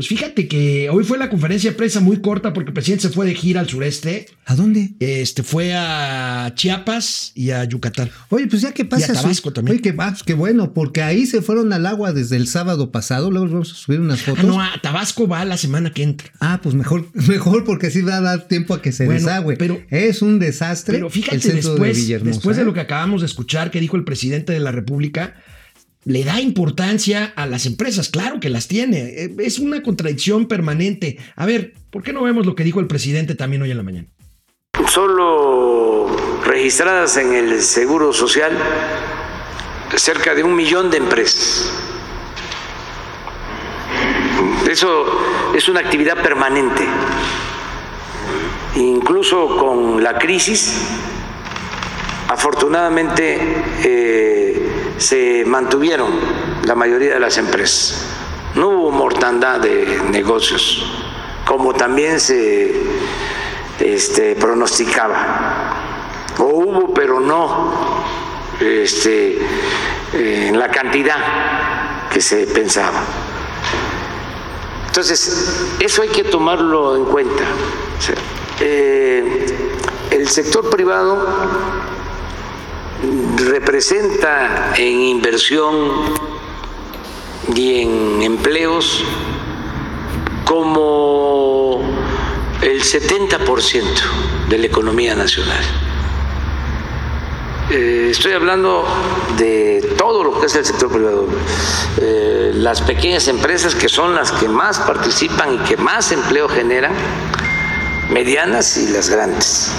Pues fíjate que hoy fue la conferencia de prensa muy corta porque el presidente se fue de gira al sureste. ¿A dónde? Este fue a Chiapas y a Yucatán. Oye, pues ya que pasa. Y a Tabasco también. Oye, qué, ah, qué bueno, porque ahí se fueron al agua desde el sábado pasado. Luego vamos a subir unas fotos. Ah, no, a Tabasco va la semana que entra. Ah, pues mejor, mejor porque así va a dar tiempo a que se Bueno, desagüe. pero- es un desastre. Pero fíjate, el centro de después, después de ¿eh? lo que acabamos de escuchar que dijo el presidente de la República, le da importancia a las empresas. Claro que las tiene. Eh, Es una contradicción permanente. A ver, ¿por qué no vemos lo que dijo el presidente también hoy en la mañana? solo registradas en el Seguro Social cerca de un millón de empresas. Eso es una actividad permanente. Incluso con la crisis, afortunadamente eh, se mantuvieron la mayoría de las empresas. No hubo mortandad de negocios, como también se este, pronosticaba. O hubo, pero no este, en la cantidad que se pensaba. Entonces, eso hay que tomarlo en cuenta. Eh, el sector privado representa en inversión y en empleos como el 70% de la economía nacional. Eh, estoy hablando de todo lo que es el sector privado. Eh, las pequeñas empresas que son las que más participan y que más empleo generan, medianas y las grandes,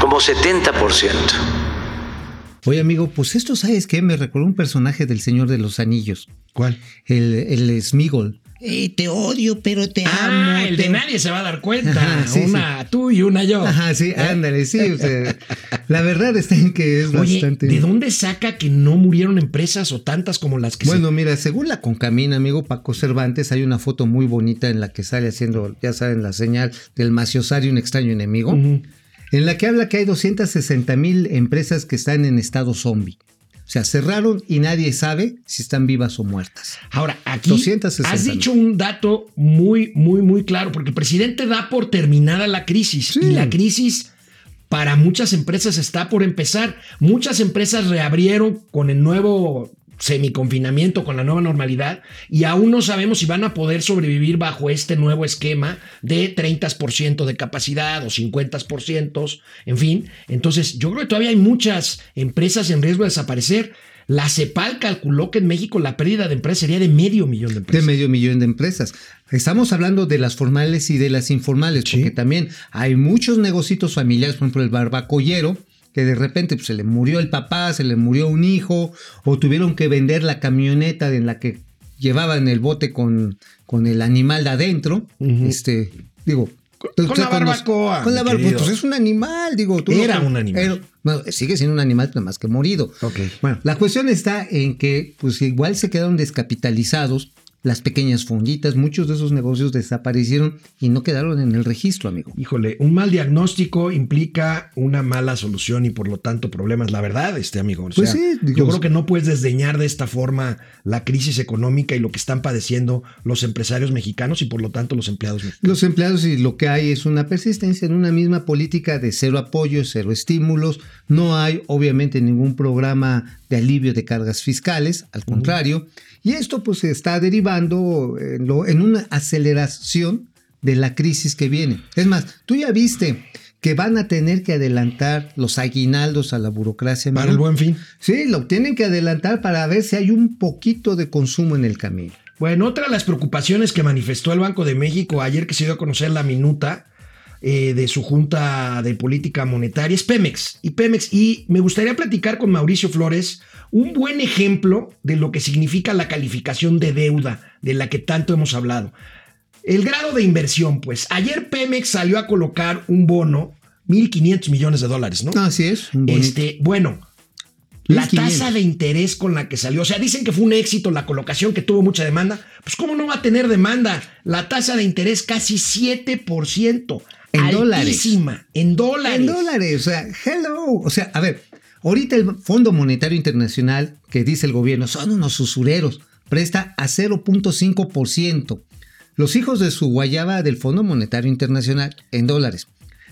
como 70%. Oye, amigo, pues esto, ¿sabes qué? Me recordó un personaje del Señor de los Anillos. ¿Cuál? El, el Smigol. Eh, te odio, pero te amo. Ah, el te- de nadie se va a dar cuenta. Ajá, sí, una tú y una yo. Ajá, sí, ándale, sí. o sea, la verdad está en que es Oye, bastante. ¿de dónde saca que no murieron empresas o tantas como las que se- Bueno, mira, según la Concamina, amigo Paco Cervantes, hay una foto muy bonita en la que sale haciendo, ya saben, la señal del maciosario, un extraño enemigo. En la que habla que hay 260 mil empresas que están en estado zombie. O sea, cerraron y nadie sabe si están vivas o muertas. Ahora, aquí 260 has dicho un dato muy, muy, muy claro, porque el presidente da por terminada la crisis Sí. y la crisis para muchas empresas está por empezar. Muchas empresas reabrieron con el nuevo semiconfinamiento, con la nueva normalidad, y aún no sabemos si van a poder sobrevivir bajo este nuevo esquema de 30% de capacidad o 50%, en fin. Entonces, yo creo que todavía hay muchas empresas en riesgo de desaparecer. La CEPAL calculó que en México la pérdida de empresas sería de medio millón de De empresas. medio millón de empresas. Estamos hablando de las formales y de las informales, Sí. porque también hay muchos negocios familiares, por ejemplo, el barbacollero, que de repente pues, se le murió el papá, se le murió un hijo, o tuvieron que vender la camioneta en la que llevaban el bote con, con el animal de adentro. Este, digo. Con la barbacoa, Con la barbacoa. Pues es un animal, digo. tú Era no- un animal. era- bueno, sigue siendo un animal, más que morido. Ok. Bueno, la cuestión está en que, pues igual se quedaron descapitalizados las pequeñas fonditas, muchos de esos negocios desaparecieron y no quedaron en el registro, amigo. Híjole, un mal diagnóstico implica una mala solución y por lo tanto problemas. La verdad, este amigo. O Pues sí, digo, yo creo que no puedes desdeñar de esta forma la crisis económica y lo que están padeciendo los empresarios mexicanos y por lo tanto los empleados mexicanos. Los empleados y lo que hay es una persistencia en una misma política de cero apoyo, cero estímulos. No hay obviamente ningún programa de alivio de cargas fiscales, al contrario. Y esto pues se está derivando en, lo- en una aceleración de la crisis que viene. Es más, tú ya viste que van a tener que adelantar los aguinaldos a la burocracia. Para el buen fin. Sí, lo tienen que adelantar para ver si hay un poquito de consumo en el camino. Bueno, otra de las preocupaciones que manifestó el Banco de México ayer que se dio a conocer la minuta eh, de su Junta de Política Monetaria es Pemex. Y Pemex, y me gustaría platicar con Mauricio Flores un buen ejemplo de lo que significa la calificación de deuda de la que tanto hemos hablado. El grado de inversión, pues. Ayer Pemex salió a colocar un bono, 1.500 millones de dólares, ¿no? Así es. Este, bueno, la 1500. tasa de interés con la que salió, o sea, dicen que fue un éxito la colocación, que tuvo mucha demanda. Pues, ¿cómo no va a tener demanda? La tasa de interés casi 7%. En dólares. altísima, En dólares. En dólares, o sea, hello. O sea, a ver, ahorita el Fondo Monetario Internacional, que dice el gobierno, son unos usureros. presta a 0.5%. Los hijos de su guayaba del Fondo Monetario Internacional en dólares.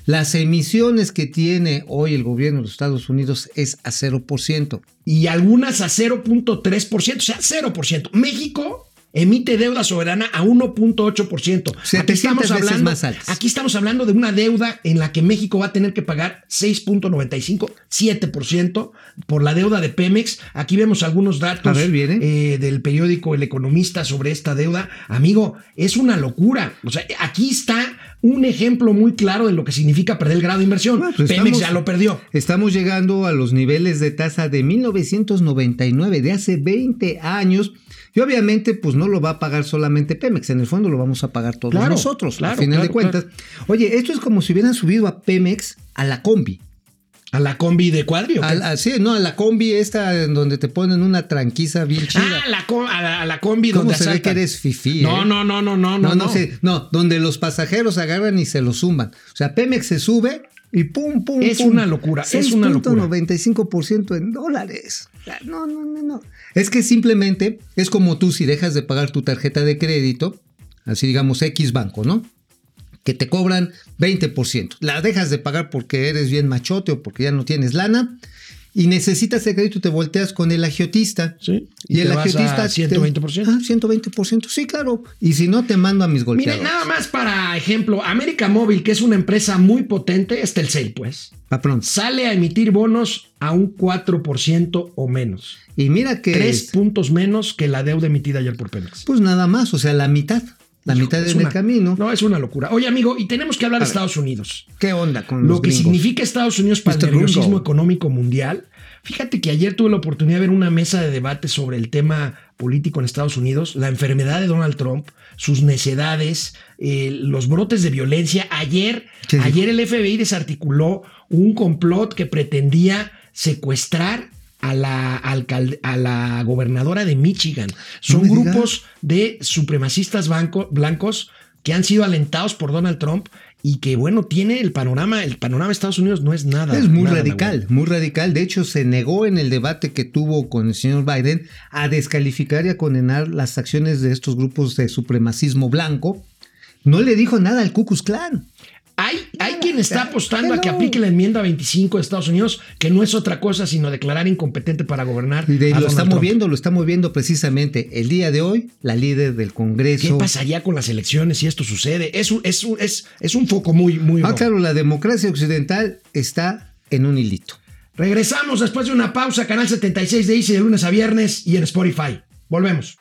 Las emisiones que tiene hoy el gobierno de los Estados Unidos es a 0%. Y algunas a 0.3%, o sea, 0%. México emite deuda soberana a 1.8%. Aquí estamos hablando más. Aquí estamos hablando de una deuda en la que México va a tener que pagar 6.95, 7% por la deuda de Pemex. Aquí vemos algunos datos eh, del periódico El Economista sobre esta deuda. Amigo, es una locura. O sea, aquí está un ejemplo muy claro de lo que significa perder el grado de inversión. Pues Pemex ya lo perdió. Estamos llegando a los niveles de tasa de 1999, de hace 20 años. Y obviamente, pues no lo va a pagar solamente Pemex, en el fondo lo vamos a pagar todos nosotros, claro, al final de cuentas. Oye, esto es como si hubieran subido a Pemex a la combi. ¿A la combi de cuadrio? sí, no, a la combi esta en donde te ponen una tranquiza bien chida. Ah, la a, la, combi ¿Cómo se ve que eres fifí? No, eh? no, no, no, no, no. No, no, no, donde los pasajeros agarran y se lo zumban. O sea, Pemex se sube y pum, pum, Es una locura, es una locura. 95% en dólares. No, no, no, no. Es que simplemente es como tú si dejas de pagar tu tarjeta de crédito, así digamos X banco, ¿no? Que te cobran 20%. La dejas de pagar porque eres bien machote o porque ya no tienes lana y necesitas el crédito, te volteas con el agiotista. Sí. Y, el agiotista. 120%. ah, 120%. Sí, claro. Y si no, te mando a mis golpeadores. Mire, nada más para ejemplo, América Móvil, que es una empresa muy potente, es Telcel, pues. A pronto. Sale a emitir bonos a un 4% o menos. Y mira que. Tres puntos menos que la deuda emitida ayer por Pemex. Pues nada más, o sea, la mitad. La mitad del camino. No, es una locura. Oye, amigo, y tenemos que hablar de Estados Unidos. ¿Qué onda con Lo que significa Estados Unidos para el nerviosismo económico mundial. Fíjate que ayer tuve la oportunidad de ver una mesa de debate sobre el tema político en Estados Unidos, la enfermedad de Donald Trump, sus necedades, eh, los brotes de violencia. Ayer, ayer el FBI desarticuló un complot que pretendía secuestrar a la, a la gobernadora de Michigan. Son grupos de supremacistas blancos que han sido alentados por Donald Trump y que bueno, tiene el panorama, el panorama de Estados Unidos no es nada. Es muy radical, muy radical. De hecho, se negó en el debate que tuvo con el señor Biden a descalificar y a condenar las acciones de estos grupos de supremacismo blanco. No le dijo nada al Ku Klux Klan. Hay, hay quien está apostando a que aplique la enmienda 25 de Estados Unidos, que no es otra cosa sino declarar incompetente para gobernar. Y lo está moviendo, lo está moviendo precisamente el día de hoy la líder del Congreso. ¿Qué pasaría con las elecciones si esto sucede? Es un, es es, es un foco muy, muy. Ah, claro, la democracia occidental está en un hilito. Regresamos después de una pausa, canal 76 de Easy de lunes a viernes y en Spotify. Volvemos.